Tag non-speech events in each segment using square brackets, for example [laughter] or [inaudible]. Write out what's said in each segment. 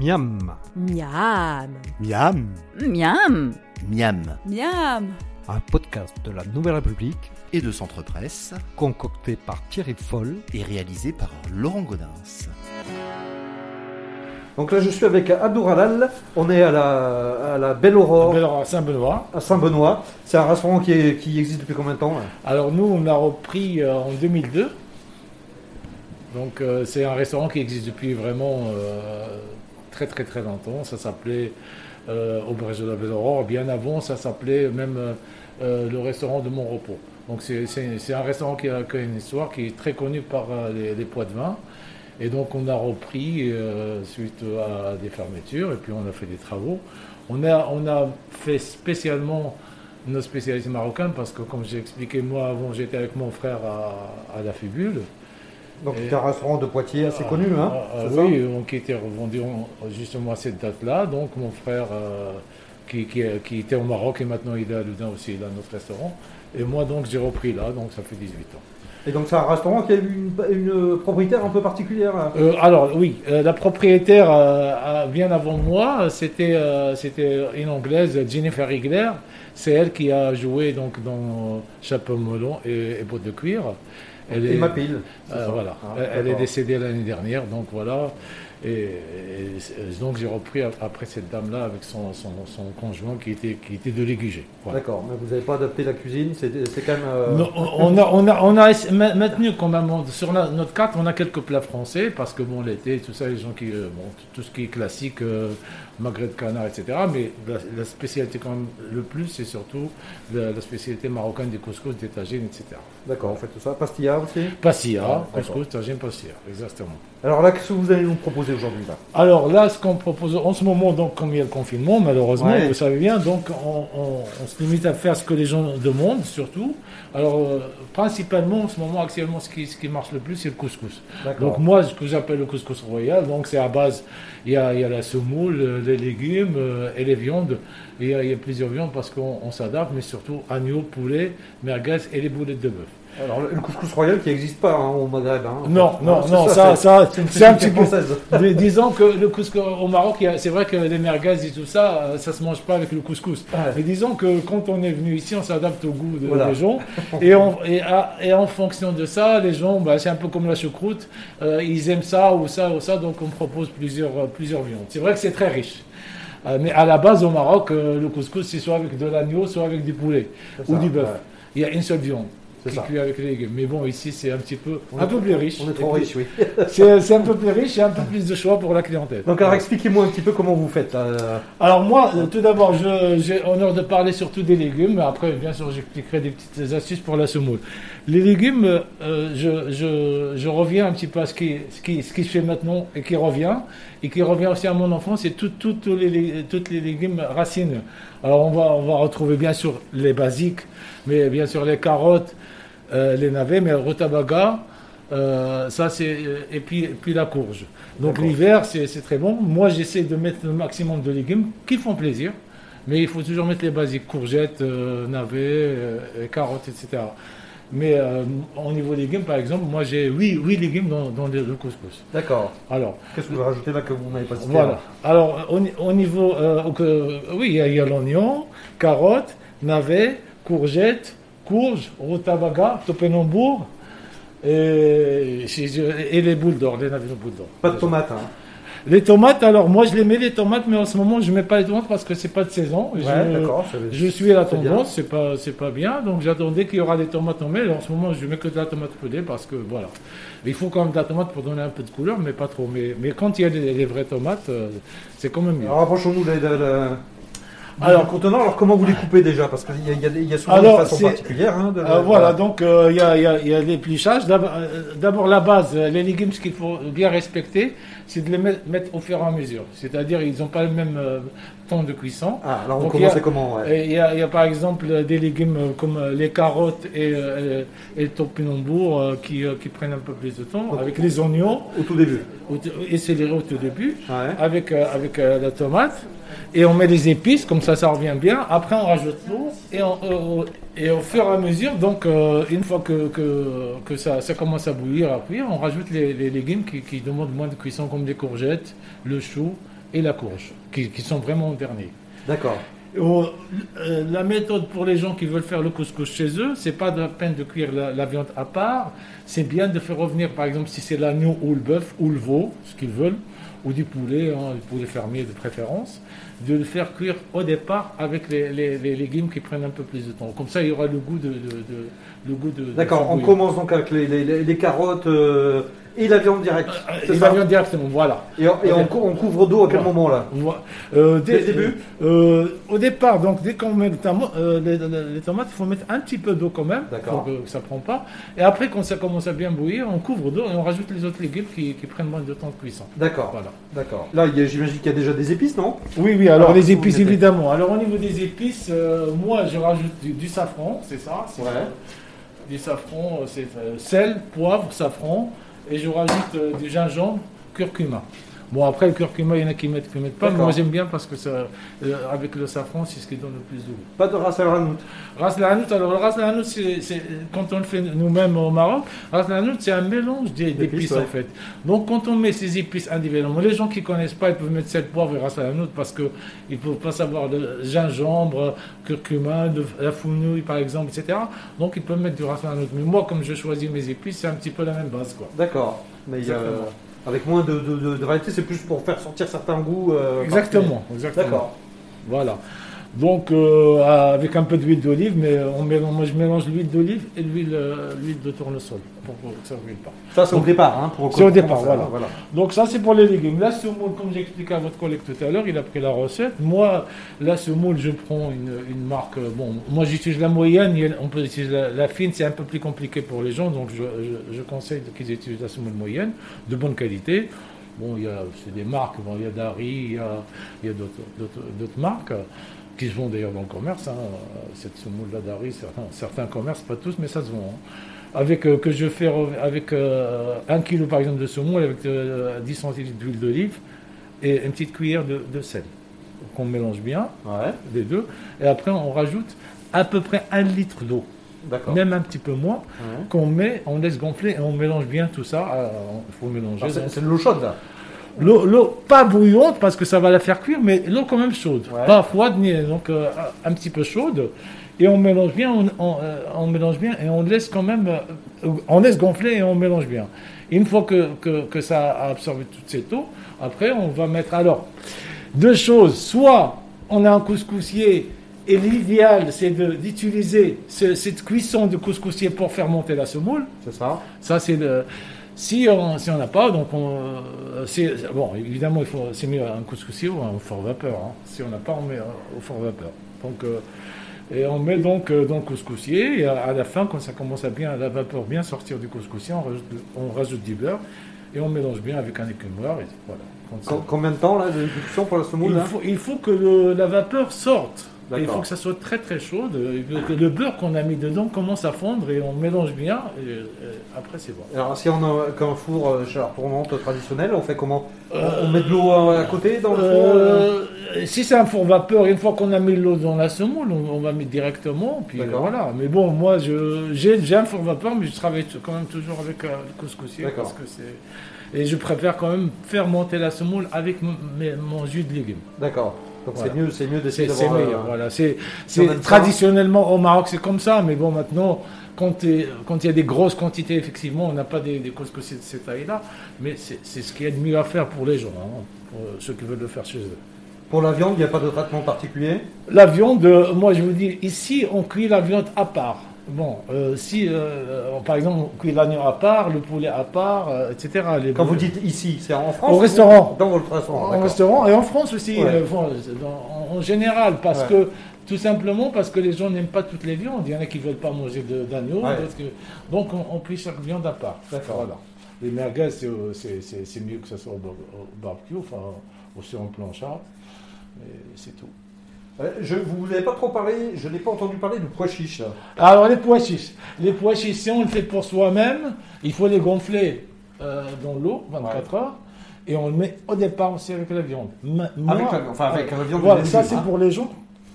Miam, Miam. Miam. Miam Miam. Miam un podcast de la Nouvelle République Et de Centre Presse concocté par Thierry Foll. et réalisé par Laurent Godin. Donc là, je suis avec Abdouralal. On est à la, à la Belle Aurore, Alors, à Saint-Benoît. à Saint-Benoît. C'est un restaurant qui, est- qui existe depuis combien de temps Alors nous, on a repris euh, en 2002. Donc euh, c'est un restaurant qui existe depuis vraiment euh, très très très longtemps. Ça s'appelait euh, Auberge de la Belle Aurore. Bien avant, ça s'appelait même le restaurant de Mon Repos. Donc c'est- un restaurant qui a, qui une histoire qui est très connu par les, poids de vin. Et donc on a repris suite à des fermetures et puis on a fait des travaux. On a, on a fait spécialement nos spécialités marocaines parce que comme j'ai expliqué moi avant j'étais avec mon frère à, à la Fibule. Donc Et- c'est un restaurant de Poitiers assez connu, hein Ah, ah, c'est ça oui, donc, qui était revendu en- justement à cette date-là. Donc mon frère euh, qui, qui, qui était au Maroc et maintenant il est à Loudun aussi, il a notre restaurant. Et moi donc j'ai repris là, donc ça fait 18 ans. Et donc c'est un restaurant qui a eu une, une propriétaire un peu particulière. Euh, alors oui, euh, la propriétaire euh, bien avant moi, c'était c'était une anglaise, Jennifer Rigler. C'est elle qui a joué donc dans Chapeau melon et, et bottes de cuir. Elle Et est- ma pile. euh, voilà, Ah, elle, elle est décédée l'année dernière, donc voilà. Et, donc j'ai repris ap- après cette dame-là avec son, son, son conjoint qui était, qui était de. Voilà. D'accord, mais vous n'avez pas adapté la cuisine, c'est quand même. euh, Non, on a, on a, on a maintenu quand même sur la- notre carte, on a quelques plats français parce que bon l'été, tout ça, les gens qui, euh, bon, tout ce qui est classique, euh, magret de canard, etc. Mais la, la spécialité quand même le plus, c'est surtout la, la spécialité marocaine des couscous, des tagines, etc. D'accord, on fait tout ça. Pastilla aussi d'accord. couscous, tagine, pastilla, exactement. Alors là, qu'est-ce que vous allez nous proposer aujourd'hui là? Alors là, ce qu'on propose en ce moment, donc comme il y a le confinement, malheureusement, Ouais. vous savez bien, donc on, on- on se limite à faire ce que les gens demandent, surtout. Alors euh, principalement, en ce moment, actuellement, ce qui, ce qui marche le plus, c'est le couscous. Donc moi, ce que j'appelle le couscous royal, donc c'est à base, il y a, il y a la semoule, euh, les légumes euh, et les viandes. Et il y, a, il y a plusieurs viandes parce qu'on on s'adapte, mais surtout agneau, poulet, merguez et les boulettes de bœuf. Alors le couscous royal qui n'existe pas hein, au Maghreb. hein, Non, fait. non, c'est non, ça, ça, c'est un petit peu. française. [laughs] Mais disons que le couscous au Maroc, c'est vrai que les merguez et tout ça, euh, ça se mange pas avec le couscous. Ouais. Mais disons que quand on est venu ici, on s'adapte au goût de- Voilà. des gens. [laughs] Et, on- et, à- et en fonction de ça, les gens, bah, c'est un peu comme la choucroute, euh, ils aiment ça ou ça ou ça, donc on propose plusieurs, euh, plusieurs viandes. C'est vrai que c'est très riche. Euh, mais à la base, au Maroc, euh, le couscous, c'est soit avec de l'agneau, soit avec du poulet ou du bœuf. ouais. Il y a une seule viande. C'est qui ça. cuit avec les légumes. Mais bon, ici, c'est un petit peu, On un peu trop- plus riche. On est trop riche, oui. [laughs] C'est un peu plus riche et un peu plus de choix pour la clientèle. Donc alors expliquez-moi un petit peu comment vous faites. là. Alors moi, euh, tout d'abord, je- j'ai honneur de parler surtout des légumes, après, bien sûr, j'expliquerai des petites astuces pour la semoule. Les légumes, euh, je, je- je reviens un petit peu à ce qui, ce, qui, ce qui se fait maintenant et qui revient, et qui revient aussi à mon enfance, c'est tout, tout- les, toutes les légumes racines. Alors on va, on va retrouver bien sûr les basiques, mais bien sûr les carottes, euh, les navets, mais le rutabaga, euh, ça c'est euh, et puis, et puis la courge. Donc l'hiver c'est c'est très bon. Moi j'essaie de mettre le maximum de légumes qui font plaisir, mais il faut toujours mettre les basiques courgettes, euh, navets, et carottes, etc. Mais euh, au niveau légumes par exemple, moi j'ai 8, huit légumes dans, dans le, le couscous. D'accord. Alors Qu'est-ce que vous rajoutez là que vous n'avez pas cité voilà. Alors au, ni- au niveau euh, oui il y a, il y a l'oignon, carottes, navets, courgettes, courges, rutabaga, topinambour. Et, et les boules d'or, les navets de boules d'or. Pas de tomates. Hein. Les tomates, alors moi je les mets les tomates, mais en ce moment je mets pas les tomates parce que c'est pas de saison. Ouais, je, je suis à la tendance, c'est pas c'est pas bien, donc j'attendais qu'il y aura des tomates en mai. En ce moment je mets que de la tomate pelée parce que voilà. Il faut quand même de la tomate pour donner un peu de couleur, mais pas trop. Mais, mais quand il y a les, les vraies tomates, euh, c'est quand même mieux. Alors rapprochons-nous de- Alors- du contenant. Alors comment vous les coupez déjà? Parce qu'il y, a- y, des- y souvent Alors, une façon c'est- particulière. Hein, de- Euh, voilà, donc euh, il y, a, il y a- il y a l'épluchage. D'abord euh, d'abord, la base, les légumes, ce qu'il faut bien respecter, c'est de les mettre, au fur et à mesure. C'est-à-dire, ils n'ont pas le même euh, temps de cuisson. Ah, alors on Donc, a- comment Il y, a, il y a par exemple des légumes comme les carottes et, et le topinambour qui, qui prennent un peu plus de temps, Donc, avec les oignons. Au tout début? et céleri au tout début, Ouais. avec, avec la tomate. Et on met les épices, comme ça, ça revient bien. Après, on rajoute l'eau. Et, on- euh, et au fur et à mesure, donc, euh, une fois que, ça, commence à bouillir, à cuire, on rajoute les, légumes qui, demandent moins de cuisson, comme les courgettes, le chou et la courge, qui, sont vraiment au dernier. D'accord. Euh, la méthode pour les gens qui veulent faire le couscous chez eux, c'est pas de la peine de cuire la, la viande à part. C'est bien de faire revenir, par exemple, si c'est l'agneau ou le bœuf ou le veau, ce qu'ils veulent, ou du poulet, hein, du poulet fermier de préférence, de le faire cuire au départ avec les, les- les légumes qui prennent un peu plus de temps. Comme ça, il y aura le goût de, de- de- le goût de. D'accord, on commence donc avec les carottes euh, et la viande directe. Euh, c'est Et ça la viande directement, voilà. Et, on, et couvre d'eau à quel Voilà. moment là Voi- euh, Dès le début euh, Au départ, donc dès qu'on met le tamo- euh, les, les- les tomates, il faut mettre un petit peu d'eau quand même, D'accord. pour que ça ne prend pas. Et après, quand ça commence à bien bouillir, on couvre d'eau et on rajoute les autres légumes qui, qui prennent moins de temps de cuisson. D'accord, Voilà. d'accord. Là, j'imagine qu'il y a déjà des épices, non? Oui, oui, alors, Alors, les vous épices, évidemment. Alors au niveau des épices, euh, moi je rajoute du, du safran, c'est ça? C'est, Ouais. euh, Du safran, euh, c'est euh, sel, poivre, safran, et je rajoute euh, du gingembre, curcuma. Bon, après le curcuma, il y en a qui mettent, qui mettent pas, mais moi j'aime bien parce que ça, euh, avec le safran, c'est ce qui donne le plus de goût. Pas de ras al hanout. Ras el hanout, alors le ras el hanout, c'est, quand on le fait nous-mêmes au Maroc, ras el hanout, c'est un mélange d'é- D'épices, ouais. en fait. Donc quand on met ces épices individuellement, les gens qui connaissent pas, ils peuvent mettre sel, poivre et ras el hanout parce que ils peuvent pas savoir le gingembre, curcuma, de- la fenouil par exemple, etc. Donc ils peuvent mettre du ras el hanout. Mais moi, comme je choisis mes épices, c'est un petit peu la même base quoi. D'accord. Mais il y a-. avec moins de, de, de- de variété, c'est plus pour faire sortir certains goûts. euh, Exactement, exactement. D'accord. Voilà. Donc, euh, avec un peu d'huile d'olive, mais on mélange, moi je mélange l'huile d'olive et l'huile, euh, l'huile de tournesol pour que ça ne brûle pas. Ça, c'est au départ. Hein, pour C'est au départ, voilà. hein, Donc ça c'est pour les légumes. La semoule, comme j'ai expliqué à votre collègue tout à l'heure, il a pris la recette. Moi, la semoule, je prends une, une marque. euh, Bon, moi j'utilise la moyenne. On peut utiliser la, la fine, c'est un peu plus compliqué pour les gens, donc je, je- je conseille qu'ils utilisent la semoule moyenne, de bonne qualité. Bon, il y a c'est des marques. Bon, il y a Dari, il y a, il y a d'autres, d'autres, d'autres marques. Euh, Qui se vont d'ailleurs dans le commerce. hein. Cette semoule-là Dari, certains, certains commerces, pas tous, mais ça se vend. hein avec euh, que je fais avec euh, un kilo par exemple de semoule avec euh, 10 centilitres d'huile d'olive et une petite cuillère de, de sel qu'on mélange bien Ouais, les deux et après on rajoute à peu près un litre d'eau même un petit peu moins Ouais. qu'on met on laisse gonfler et on mélange bien tout ça Euh, il faut mélanger donc. C'est de l'eau chaude là. L'eau pas bouillante parce que ça va la faire cuire mais l'eau quand même chaude Ouais. pas froide ni donc euh, un petit peu chaude et on mélange bien, on, on, euh, on mélange bien et on laisse quand même, euh, on laisse gonfler et on mélange bien. Et une fois que, que, que ça a absorbé toute cette eau, après on va mettre alors deux choses. Soit on a un couscoussier et l'idéal c'est d'utiliser ce- cette cuisson de couscoussier pour faire monter la semoule. C'est ça. Ça, c'est le. Si on si on n'a pas, donc on, euh, bon. Évidemment, il faut c'est mieux un couscoussier ou un fort vapeur. hein. Si on n'a pas, on met euh, au fort vapeur. Donc euh, et on met donc euh, dans le couscoussier et à, à la fin, quand ça commence à bien la vapeur bien sortir du couscoussier, on rajoute, on rajoute du beurre et on mélange bien avec un écumeur. Et voilà. Quand ça- Com- combien de temps là de cuisson pour la semoule il faut, il faut que le- la vapeur sorte. Il faut que ça soit très très chaud, euh, le beurre qu'on a mis dedans commence à fondre et on mélange bien. Et, et après, c'est bon. Alors, si on a qu'un four euh, chaleur tournante traditionnel, on fait comment? On, on met de l'eau euh, à côté dans le four euh? Euh, si c'est un four vapeur, une fois qu'on a mis l'eau dans la semoule, on, on va mettre directement. Puis euh, voilà. Mais bon, moi, je, j'ai, un four vapeur, mais je travaille quand même toujours avec euh, le couscoussier. Parce que c'est... Et je préfère quand même faire monter la semoule avec mes- mon jus de légumes. D'accord. Donc Voilà. c'est mieux, c'est mieux d'essayer C'est, meilleur. euh, Voilà. C'est, si ça. traditionnellement au Maroc, c'est comme ça. Mais bon, maintenant, quand, quand il y a des grosses quantités, effectivement, on n'a pas des, des couscoussiers de cette taille-là. Mais c'est, c'est ce qu'il y a de mieux à faire pour les gens, hein, pour ceux qui veulent le faire chez eux. Pour la viande, il n'y a pas de traitement particulier? La viande, euh, moi je vous dis, ici on cuit la viande à part. Bon, euh, si euh, par exemple on cuit l'agneau à part, le poulet à part, euh, etc. Les- Quand vous dites ici, c'est en France Au restaurant. Dans votre restaurant. en restaurant et en France aussi, Ouais. euh, bon, dans- en, en général, parce Ouais. que tout simplement parce que les gens n'aiment pas toutes les viandes. Il y en a qui veulent pas manger d'agneau, Ouais. donc on, on cuit chaque viande à part. D'accord. Voilà. Les merguez, c'est, euh, mieux que ça soit au, bar- au barbecue, enfin au sur un planchard, mais c'est tout. Euh, Je vous n'avez pas trop parlé, je n'ai pas entendu parler du pois chiche. là. Alors les pois chiches. Les pois chiches, si on le fait pour soi-même, il faut les gonfler euh, dans l'eau 24 heures. et on le met au départ aussi avec la viande. Avec la- enfin, avec la viande Voilà, ça c'est hein. pour les gens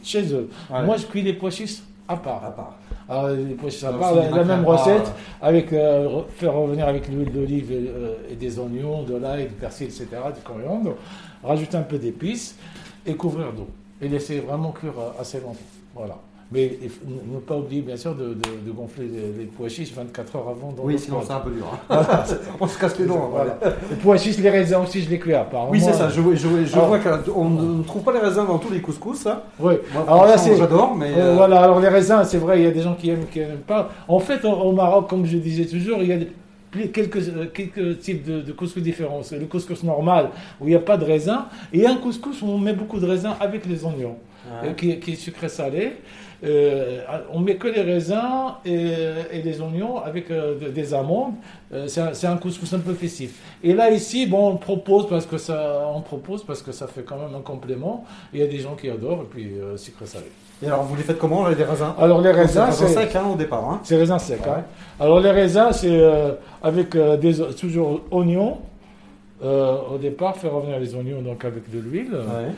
chez eux. Ouais. Moi je cuis les pois chiches à part. À part. Alors, les pois chiches à part, la, même part, recette, avec euh, re- faire revenir avec l'huile d'olive et, euh, et des oignons, de l'ail, du persil, etc., du coriandre, rajouter un peu d'épices et couvrir d'eau. Et laisser vraiment cuire euh, assez longtemps. Voilà. Mais ne pas oublier bien sûr de, de- de gonfler les, les pois chiches 24 heures avant dans Oui, sinon c'est un peu dur. hein. [laughs] On se casse les dents. Voilà. Les pois chiches, les raisins aussi, je les cuis à part. Oui, c'est ça. Je, je, je Alors- vois qu'on ne trouve pas les raisins dans tous les couscous. hein. Oui. Moi, Alors là, c'est. j'adore, mais Euh, euh, Voilà, alors les raisins, c'est vrai, il y a des gens qui aiment, qui n'aiment pas. En fait, au, au Maroc, comme je disais toujours, il y a des- quelques, euh, quelques types de, de couscous différents. Le couscous normal, où il n'y a pas de raisin, et un couscous où on met beaucoup de raisins avec les oignons, euh, qui, qui est sucré-salé. Euh, on met que les raisins et, et les oignons avec euh, de- des amandes. Euh, c'est un, couscous un peu festif. Et là ici, bon, on propose parce que ça, on propose parce que ça fait quand même un complément. Il y a des gens qui adorent et puis euh, sucré-salé. Et alors, vous les faites comment, les raisins? Alors les raisins, c'est c'est sec hein, au départ. Hein. c'est raisin sec. Ouais. hein. Alors les raisins, c'est avec des, toujours oignons. Au départ, faire revenir les oignons donc avec de l'huile Ouais.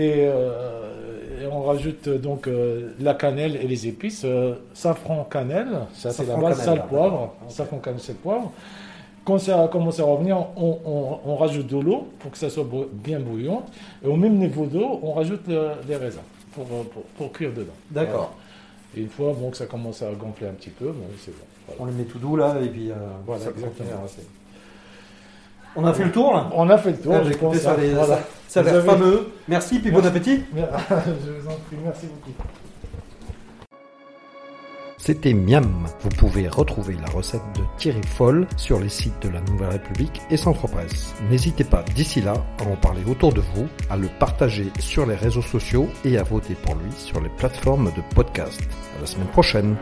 et, euh, et on rajoute euh, donc euh, la cannelle et les épices, euh, safran cannelle, ça c'est la base, cannelle, sal là, poivre, d'accord. Ok. safran cannelle sel poivre. Quand ça commence à revenir, on, on- on rajoute de l'eau pour que ça soit bien bouillante et au même niveau d'eau, on rajoute euh, les raisins pour, pour, pour cuire dedans. D'accord. Et une fois bon, que ça commence à gonfler un petit peu, bon, c'est bon. Voilà. On les met tout doux là, et puis euh, Voilà, ça exactement. On a fait le tour là On a fait le tour, Ah, je j'ai ça, hein. les- Voilà. ça, ça a Vous l'air avez- fameux. Merci, puis bon appétit. [laughs] je vous en prie, merci beaucoup. C'était Miam. Vous pouvez retrouver la recette de Thierry Foll sur les sites de la Nouvelle République et Centre Presse. N'hésitez pas d'ici là à en parler autour de vous, à le partager sur les réseaux sociaux et à voter pour lui sur les plateformes de podcast. À la semaine prochaine.